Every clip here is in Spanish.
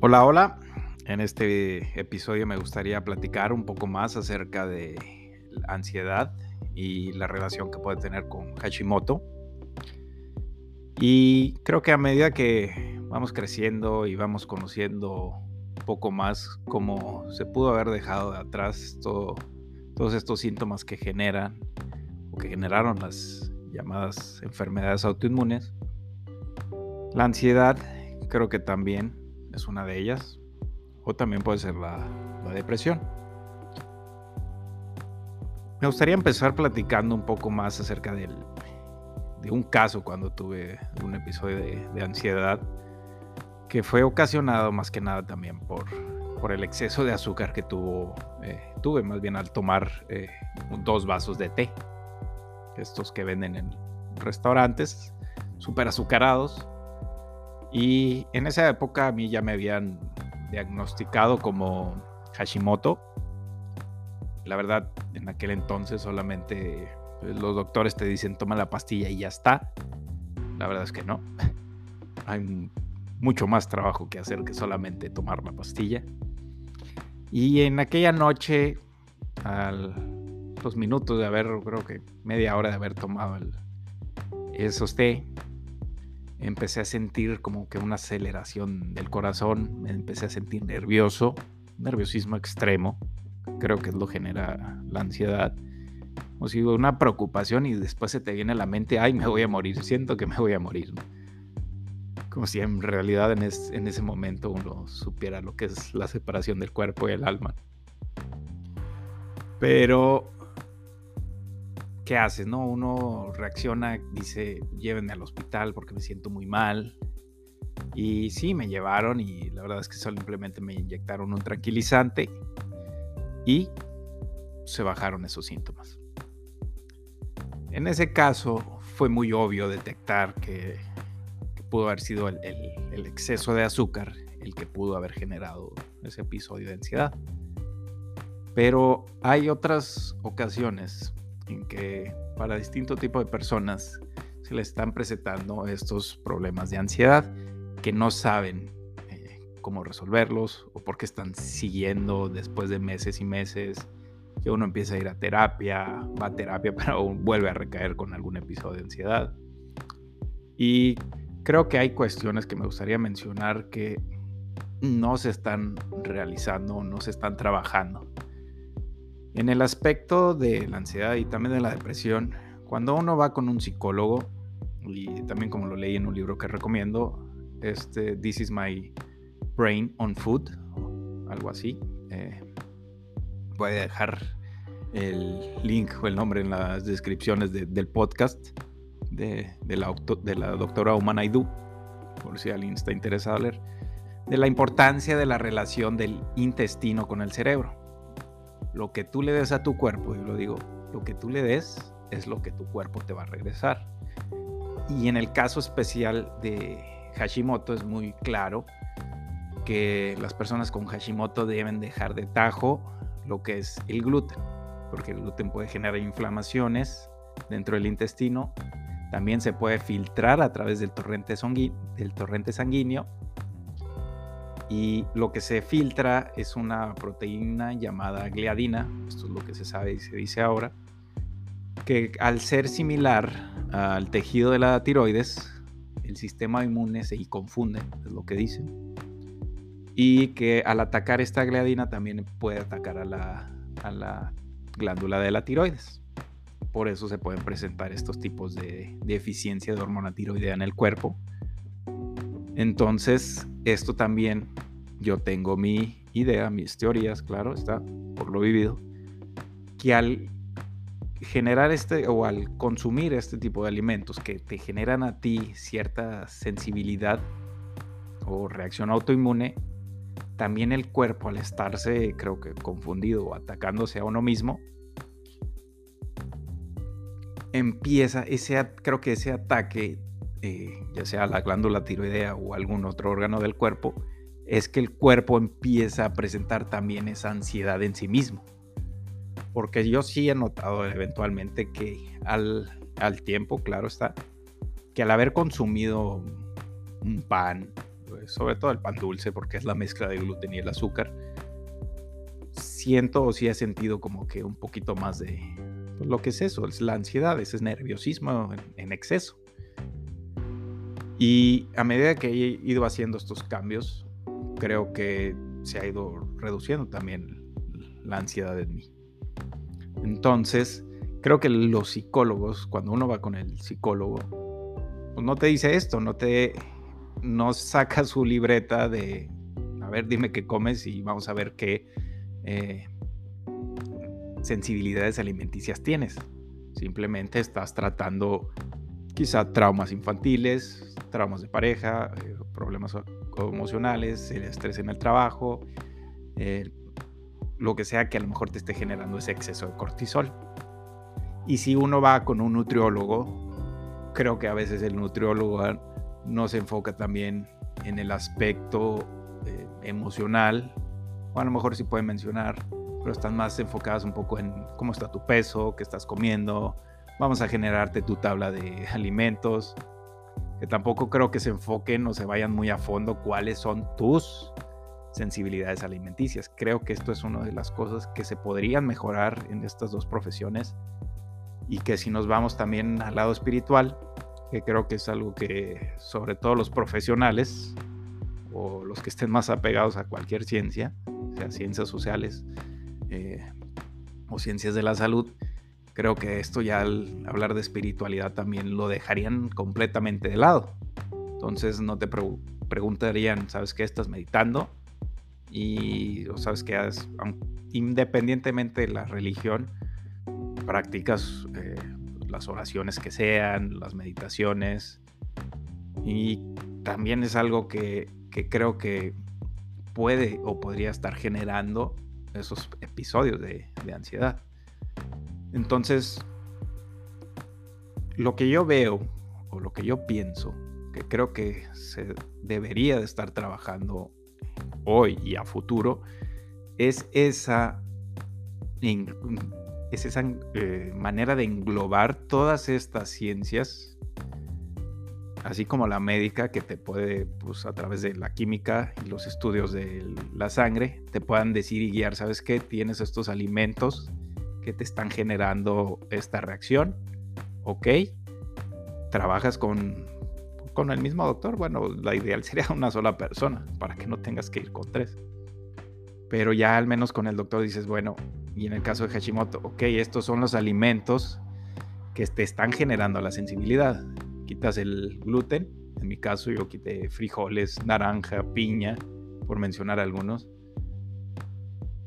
Hola, hola. En este episodio me gustaría platicar un poco más acerca de ansiedad y la relación que puede tener con Hashimoto. Y creo que a medida que vamos creciendo y vamos conociendo un poco más cómo se pudo haber dejado de atrás todos estos síntomas que generan o que generaron las llamadas enfermedades autoinmunes, la ansiedad creo que también es una de ellas, o también puede ser la, depresión. Me gustaría empezar platicando un poco más acerca del, de un caso cuando tuve un episodio de, ansiedad que fue ocasionado más que nada también por, por el exceso de azúcar que tuvo, eh, tuve más bien al tomar eh, dos vasos de té, estos que venden en restaurantes, súper azucarados, y en esa época a mí ya me habían diagnosticado como Hashimoto. La verdad, en aquel entonces solamente pues, los doctores te dicen toma la pastilla y ya está. La verdad es que no. Hay mucho más trabajo que hacer que solamente tomar la pastilla. Y en aquella noche, a los minutos de haber, creo que media hora de haber tomado el, esos té, empecé a sentir como que una aceleración del corazón, me empecé a sentir nervioso, nerviosismo extremo, creo que es lo genera la ansiedad. O sea, una preocupación y después se te viene a la mente, ay, me voy a morir, siento que me voy a morir. Como si en realidad en, en ese momento uno supiera lo que es la separación del cuerpo y el alma. Pero ¿qué haces? No? Uno reacciona, dice, llévenme al hospital porque me siento muy mal. Y sí, me llevaron y la verdad es que simplemente me inyectaron un tranquilizante y se bajaron esos síntomas. En ese caso fue muy obvio detectar que, pudo haber sido el, el exceso de azúcar el que pudo haber generado ese episodio de ansiedad. Pero hay otras ocasiones en que para distinto tipo de personas se le están presentando estos problemas de ansiedad que no saben eh, cómo resolverlos o por qué están siguiendo después de meses y meses que uno empieza a ir a terapia, va a terapia, pero vuelve a recaer con algún episodio de ansiedad. Y creo que hay cuestiones que me gustaría mencionar que no se están realizando, no se están trabajando. En el aspecto de la ansiedad y también de la depresión, cuando uno va con un psicólogo, y también como lo leí en un libro que recomiendo, este This is my brain on food, algo así. Eh, voy a dejar el link o el nombre en las descripciones del podcast de, la, doctora Umanaidu, por si alguien está interesado en leer, de la importancia de la relación del intestino con el cerebro lo que tú le des a tu cuerpo, y lo digo, lo que tú le des es lo que tu cuerpo te va a regresar. Y en el caso especial de Hashimoto es muy claro que las personas con Hashimoto deben dejar de tajo lo que es el gluten, porque el gluten puede generar inflamaciones dentro del intestino, también se puede filtrar a través del torrente, del torrente sanguíneo y lo que se filtra es una proteína llamada gliadina, esto es lo que se sabe y se dice ahora, que al ser similar al tejido de la tiroides, el sistema inmune se confunde, es lo que dicen, y que al atacar esta gliadina también puede atacar a la, glándula de la tiroides. Por eso se pueden presentar estos tipos de deficiencia de hormona tiroidea en el cuerpo entonces, esto también yo tengo mi idea, mis teorías, claro, está por lo vivido, que al generar este o al consumir este tipo de alimentos que te generan a ti cierta sensibilidad o reacción autoinmune, también el cuerpo al estarse, creo que confundido o atacándose a uno mismo, empieza ese, creo que ese ataque eh, ya sea la glándula tiroidea o algún otro órgano del cuerpo, es que el cuerpo empieza a presentar también esa ansiedad en sí mismo. Porque yo sí he notado eventualmente que al, al tiempo, claro está, que al haber consumido un pan, eh, sobre todo el pan dulce, porque es la mezcla de gluten y el azúcar, siento o sí he sentido como que un poquito más de pues, lo que es eso, es la ansiedad, ese es nerviosismo en, exceso. Y a medida que he ido haciendo estos cambios, creo que se ha ido reduciendo también la ansiedad en mí. Entonces, creo que los psicólogos, cuando uno va con el psicólogo, pues no te dice esto, no te no saca su libreta de, a ver, dime qué comes y vamos a ver qué eh, sensibilidades alimenticias tienes. Simplemente estás tratando quizá traumas infantiles, traumas de pareja, eh, problemas emocionales, el estrés en el trabajo, eh, lo que sea que a lo mejor te esté generando ese exceso de cortisol. Y si uno va con un nutriólogo, creo que a veces el nutriólogo no se enfoca también en el aspecto eh, emocional, o a lo mejor sí puede mencionar, pero están más enfocadas un poco en cómo está tu peso, qué estás comiendo, vamos a generarte tu tabla de alimentos, que tampoco creo que se enfoquen o se vayan muy a fondo cuáles son tus sensibilidades alimenticias. Creo que esto es una de las cosas que se podrían mejorar en estas dos profesiones y que si nos vamos también al lado espiritual, que creo que es algo que sobre todo los profesionales o los que estén más apegados a cualquier ciencia, sea ciencias sociales eh, o ciencias de la salud, creo que esto ya al hablar de espiritualidad también lo dejarían completamente de lado. Entonces no te preguntarían, ¿sabes qué estás meditando? Y sabes que independientemente de la religión, practicas eh, las oraciones que sean, las meditaciones. Y también es algo que, creo que puede o podría estar generando esos episodios de ansiedad. Entonces, lo que yo veo o lo que yo pienso, que creo que se debería de estar trabajando hoy y a futuro, es esa es esa eh, manera de englobar todas estas ciencias, así como la médica que te puede, pues a través de la química y los estudios de la sangre, te puedan decir y guiar, ¿sabes qué? Tienes estos alimentos que te están generando esta reacción, ¿ok? Trabajas con, con el mismo doctor, bueno, la ideal sería una sola persona para que no tengas que ir con tres. Pero ya al menos con el doctor dices, bueno, y en el caso de Hashimoto, ok, estos son los alimentos que te están generando la sensibilidad. Quitas el gluten, en mi caso yo quité frijoles, naranja, piña, por mencionar algunos.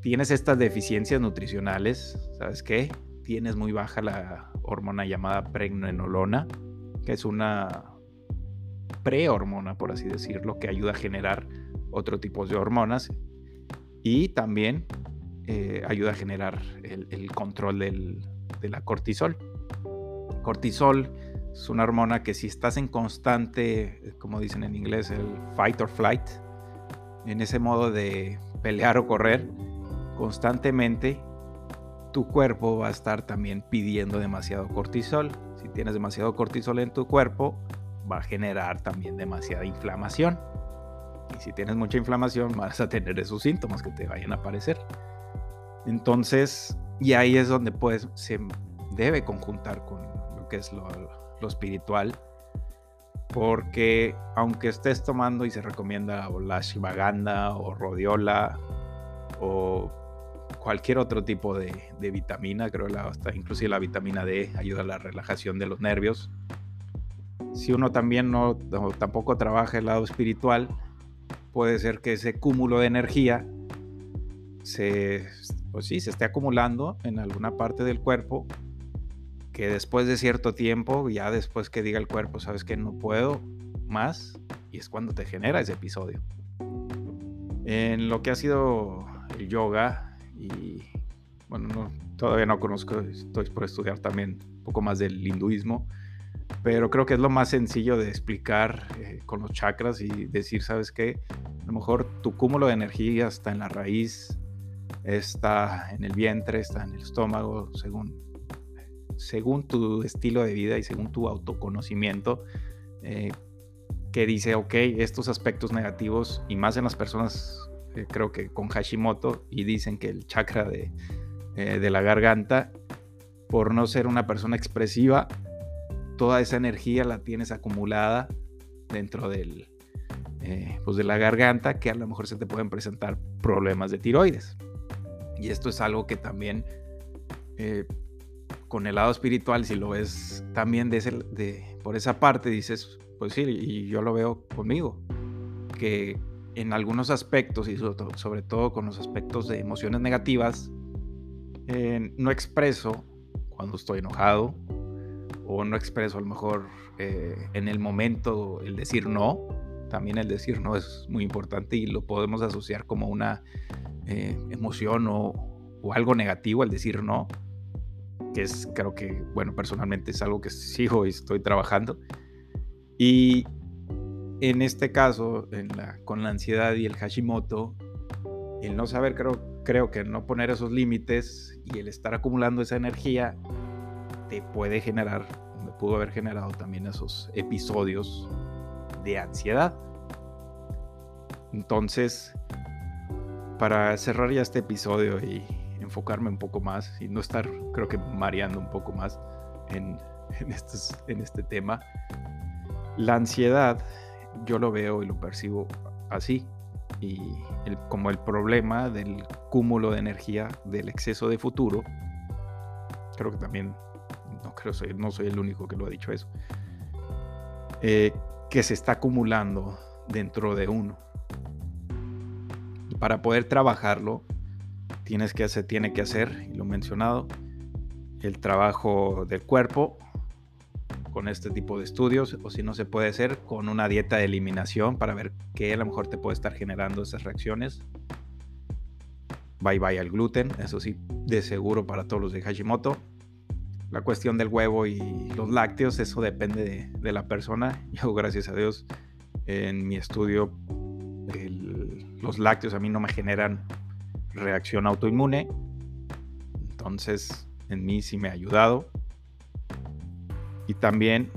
Tienes estas deficiencias nutricionales, ¿sabes qué? Tienes muy baja la hormona llamada pregnenolona, que es una prehormona, por así decirlo, que ayuda a generar otro tipo de hormonas. Y también eh, ayuda a generar el, control de la cortisol. Cortisol es una hormona que si estás en constante, como dicen en inglés, el fight or flight, en ese modo de pelear o correr constantemente, tu cuerpo va a estar también pidiendo demasiado cortisol. Si tienes demasiado cortisol en tu cuerpo, va a generar también demasiada inflamación. Y si tienes mucha inflamación, vas a tener esos síntomas que te vayan a aparecer. Entonces, y ahí es donde pues se debe conjuntar con lo que es lo, espiritual, porque aunque estés tomando y se recomienda la shivaganda o rodiola o cualquier otro tipo de, vitamina, creo que hasta inclusive la vitamina D ayuda a la relajación de los nervios. Si uno también no, tampoco trabaja el lado espiritual, puede ser que ese cúmulo de energía se pues sí, se esté acumulando en alguna parte del cuerpo que después de cierto tiempo, ya después que diga el cuerpo, sabes que no puedo más, y es cuando te genera ese episodio. En lo que ha sido el yoga, y bueno, todavía no conozco, estoy por estudiar también un poco más del hinduismo, pero creo que es lo más sencillo de explicar eh, con los chakras y decir, ¿sabes qué? A lo mejor tu cúmulo de energía está en la raíz está en el vientre, está en el estómago, según, según tu estilo de vida y según tu autoconocimiento. Eh, que dice, ok, estos aspectos negativos, y más en las personas, eh, creo que con Hashimoto, y dicen que el chakra de, eh, de la garganta, por no ser una persona expresiva, toda esa energía la tienes acumulada dentro del, eh, pues de la garganta, que a lo mejor se te pueden presentar problemas de tiroides. Y esto es algo que también con el lado espiritual, si lo ves también de, de por esa parte, dices, pues sí, y yo lo veo conmigo, que en algunos aspectos y sobre todo con los aspectos de emociones negativas, eh, no expreso cuando estoy enojado o no expreso a lo mejor eh, en el momento el decir no. También el decir no es muy importante y lo podemos asociar como una eh, emoción o, o algo negativo el decir no, que es creo que, bueno, personalmente es algo que sigo y estoy trabajando. Y en este caso, con la ansiedad y el Hashimoto, el no saber, creo, creo que no poner esos límites y el estar acumulando esa energía te puede generar, me pudo haber generado también esos episodios de ansiedad. Entonces, para cerrar ya este episodio y enfocarme un poco más y no estar, creo que mareando un poco más en, en este tema, la ansiedad yo lo veo y lo percibo así. Y como el problema del cúmulo de energía, del exceso de futuro, creo que también, no creo, soy, no soy el único que lo ha dicho eso, eh, que se está acumulando dentro de uno. Para poder trabajarlo, tienes que hacer, tiene que hacer, lo mencionado, el trabajo del cuerpo, con este tipo de estudios o si no se puede hacer con una dieta de eliminación para ver qué a lo mejor te puede estar generando esas reacciones. Bye bye al gluten, eso sí, de seguro para todos los de Hashimoto. La cuestión del huevo y los lácteos, eso depende de, la persona. Yo, gracias a Dios, en mi estudio, los lácteos a mí no me generan reacción autoinmune. Entonces, en mí sí me ha ayudado. Y también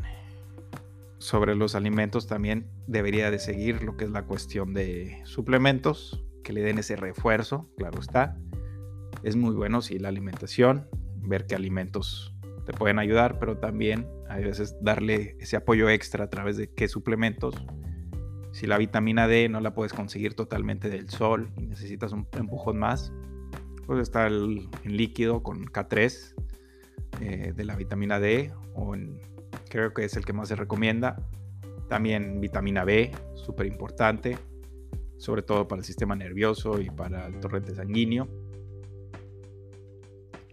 sobre los alimentos también debería de seguir lo que es la cuestión de suplementos, que le den ese refuerzo, claro está. Es muy bueno si la alimentación, ver qué alimentos te pueden ayudar, pero también hay veces darle ese apoyo extra a través de qué suplementos. Si la vitamina D no la puedes conseguir totalmente del sol y necesitas un empujón más, pues está el, líquido con K3 eh, de la vitamina D creo que es el que más se recomienda. También vitamina B, súper importante, sobre todo para el sistema nervioso y para el torrente sanguíneo.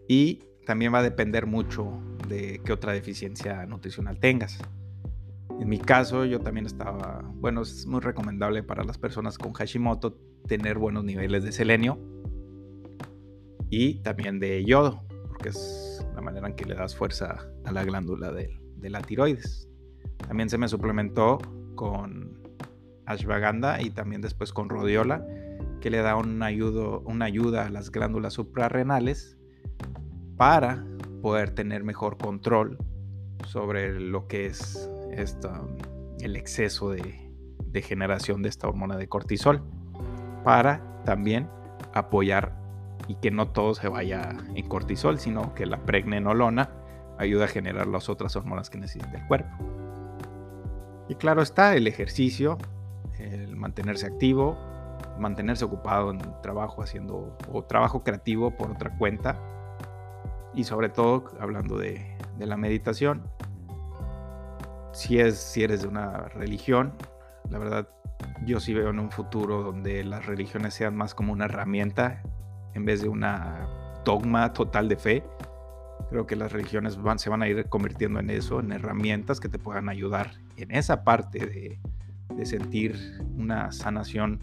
Y también va a depender mucho de qué otra deficiencia nutricional tengas. En mi caso, yo también estaba, bueno, es muy recomendable para las personas con Hashimoto tener buenos niveles de selenio y también de yodo, porque es la manera en que le das fuerza a la glándula de, la tiroides. También se me suplementó con ashwagandha y también después con rhodiola, que le da un una ayuda a las glándulas suprarrenales para poder tener mejor control sobre lo que es el exceso de generación de esta hormona de cortisol, para también apoyar y que no todo se vaya en cortisol, sino que la pregnenolona ayuda a generar las otras hormonas que necesita el cuerpo. Y claro está, el ejercicio, el mantenerse activo, mantenerse ocupado en trabajo haciendo o trabajo creativo por otra cuenta y sobre todo hablando de, la meditación. Si, es, si eres de una religión, la verdad yo sí veo en un futuro donde las religiones sean más como una herramienta en vez de una dogma total de fe. Creo que las religiones van, se van a ir convirtiendo en eso, en herramientas que te puedan ayudar en esa parte de, sentir una sanación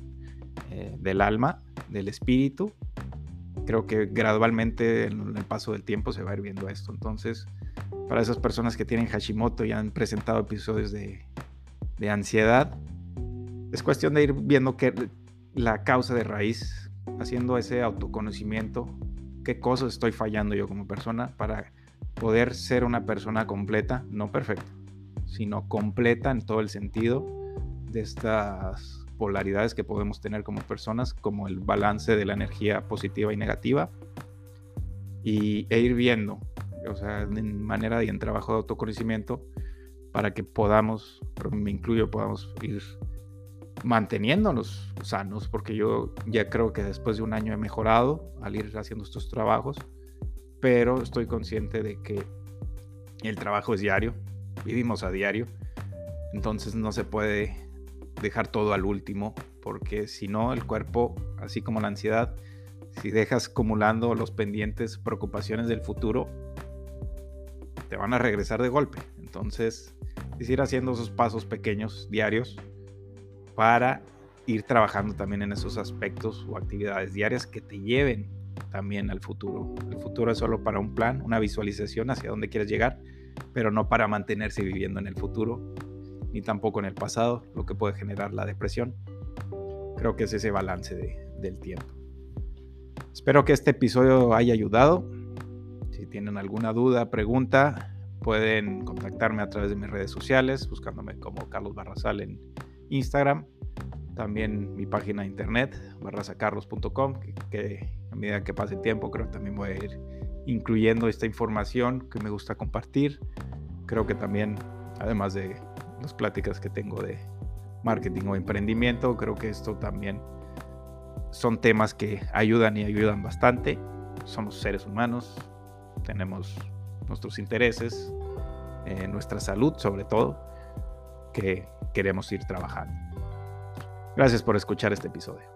eh, del alma, del espíritu. Creo que gradualmente en el paso del tiempo se va a ir viendo esto. Entonces, para esas personas que tienen Hashimoto y han presentado episodios de, de ansiedad, es cuestión de ir viendo que la causa de raíz haciendo ese autoconocimiento, qué cosas estoy fallando yo como persona para poder ser una persona completa, no perfecta, sino completa en todo el sentido de estas polaridades que podemos tener como personas, como el balance de la energía positiva y negativa, y, e ir viendo, o sea, en manera y en trabajo de autoconocimiento, para que podamos, me incluyo, podamos ir manteniéndonos sanos, porque yo ya creo que después de un año he mejorado al ir haciendo estos trabajos, pero estoy consciente de que el trabajo es diario, vivimos a diario, entonces no se puede dejar todo al último, porque si no, el cuerpo, así como la ansiedad, si dejas acumulando los pendientes, preocupaciones del futuro, te van a regresar de golpe. Entonces, es ir haciendo esos pasos pequeños, diarios, para ir trabajando también en esos aspectos o actividades diarias que te lleven también al futuro. El futuro es solo para un plan, una visualización hacia dónde quieres llegar, pero no para mantenerse viviendo en el futuro, ni tampoco en el pasado, lo que puede generar la depresión. Creo que es ese balance del tiempo. Espero que este episodio haya ayudado. Si tienen alguna duda, pregunta, pueden contactarme a través de mis redes sociales, buscándome como Carlos Barrasal en Instagram, también mi página de internet, barrasacarlos.com, que, a medida que pase el tiempo creo que también voy a ir incluyendo esta información que me gusta compartir. Creo que también, además de las pláticas que tengo de marketing o emprendimiento, creo que esto también son temas que ayudan y ayudan bastante. Somos seres humanos, tenemos nuestros intereses, eh, nuestra salud sobre todo, que queremos ir trabajando. Gracias por escuchar este episodio.